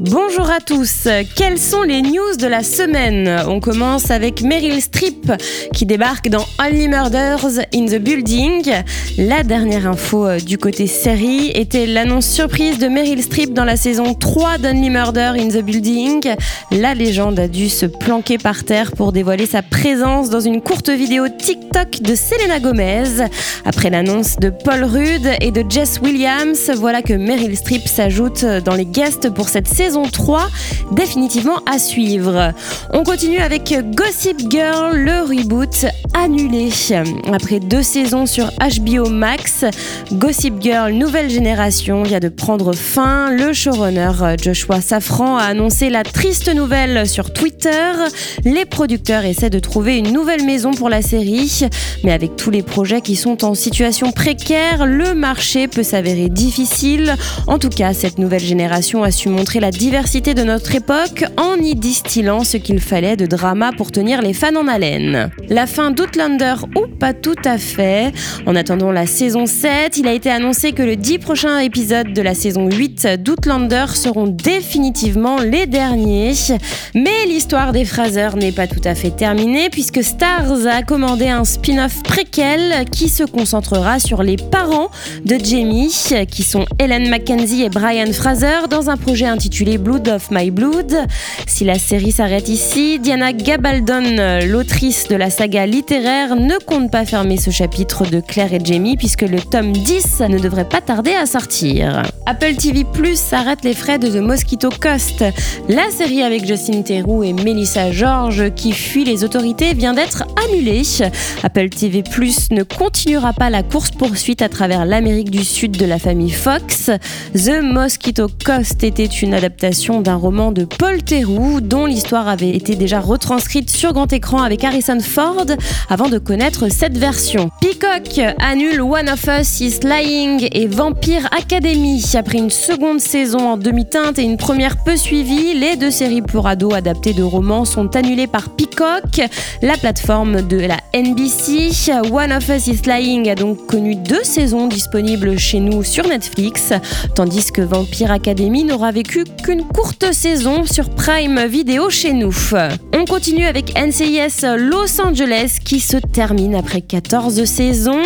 Bonjour à tous, quelles sont les news de la semaine? On commence avec Meryl Streep qui débarque dans Only Murders in the Building. La dernière info euh, du côté série était l'annonce surprise de Meryl Streep dans la saison 3 d'Only Murder in the Building. La légende a dû se planquer par terre pour dévoiler sa présence dans une courte vidéo TikTok de Selena Gomez. Après l'annonce de Paul Rudd et de Jess Williams, voilà que Meryl Streep s'ajoute dans les guests pour cette saison saison 3 définitivement à suivre. On continue avec Gossip Girl, le reboot annulé. Après deux saisons sur HBO Max, Gossip Girl Nouvelle Génération vient de prendre fin. Le showrunner Joshua Safran a annoncé la triste nouvelle sur Twitter. Les producteurs essaient de trouver une nouvelle maison pour la série, mais avec tous les projets qui sont en situation précaire, le marché peut s'avérer difficile. En tout cas, cette nouvelle génération a su montrer la diversité de notre époque en y distillant ce qu'il fallait de drama pour tenir les fans en haleine. La fin d'Outlander ou pas tout à fait. En attendant la saison 7, il a été annoncé que les 10 prochains épisodes de la saison 8 d'Outlander seront définitivement les derniers. Mais l'histoire des Fraser n'est pas tout à fait terminée puisque Stars a commandé un spin-off préquel qui se concentrera sur les parents de Jamie, qui sont Helen Mackenzie et Brian Fraser, dans un projet intitulé Blood of My Blood. Si la série s'arrête ici, Diana Gabaldon, l'autrice de la saga littéraire, ne compte pas fermer ce chapitre de Claire et Jamie puisque le tome 10 ne devrait pas tarder à sortir. Apple TV Plus arrête les frais de The Mosquito Coast. La série avec Justin Theroux et Melissa George qui fuit les autorités vient d'être annulée. Apple TV Plus ne continuera pas la course-poursuite à travers l'Amérique du Sud de la famille Fox. The Mosquito Coast était une adaptation d'un roman de Paul Theroux, dont l'histoire avait été déjà retranscrite sur grand écran avec Harrison Ford avant de connaître cette version. Peacock annule One of Us is Lying et Vampire Academy. Après une seconde saison en demi-teinte et une première peu suivie, les deux séries pour ados adaptées de romans sont annulées par Peacock, la plateforme de la NBC. One of Us is Lying a donc connu deux saisons disponibles chez nous sur Netflix, tandis que Vampire Academy n'aura vécu qu'une courte saison sur Prime Video chez nous. On continue avec NCIS Los Angeles qui se termine après 14 saisons,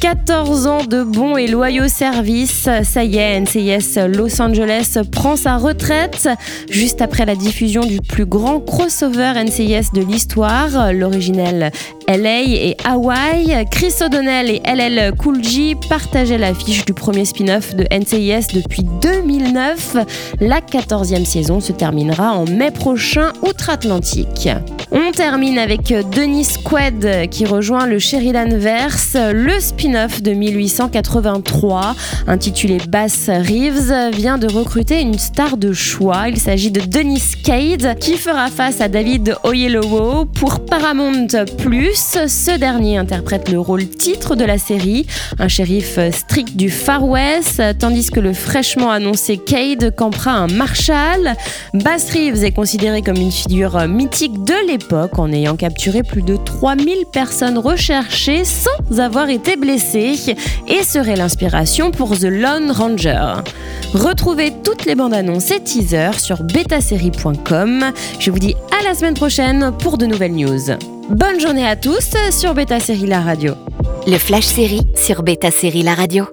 14 ans de bons et loyaux services. Ça y est, NCIS Los Angeles prend sa retraite juste après la diffusion du plus grand crossover NCIS de l'histoire, l'originel LA et Hawaii. Chris O'Donnell et LL Cool partageaient l'affiche du premier spin-off de NCIS depuis 2009. La 14e saison se terminera en mai prochain outre-Atlantique. On termine avec Denis Quaid qui rejoint le Sheridan Verse, le spin-off de 1883 intitulé Bass Reeves vient de recruter une star de choix. Il s'agit de Denis Cade qui fera face à David Oyelowo pour Paramount+. Ce dernier interprète le rôle titre de la série, un shérif strict du Far West, tandis que le fraîchement annoncé Cade campera un Marshall. Bass Reeves est considéré comme une figure mythique de l'époque en ayant capturé plus de 3000 personnes recherchées sans avoir été blessées et serait l'inspiration pour The Lone Ranger. Retrouvez toutes les bandes annonces et teasers sur betasérie.com. Je vous dis à la semaine prochaine pour de nouvelles news. Bonne journée à tous sur Beta Série La Radio. Le Flash Série sur Beta Série La Radio.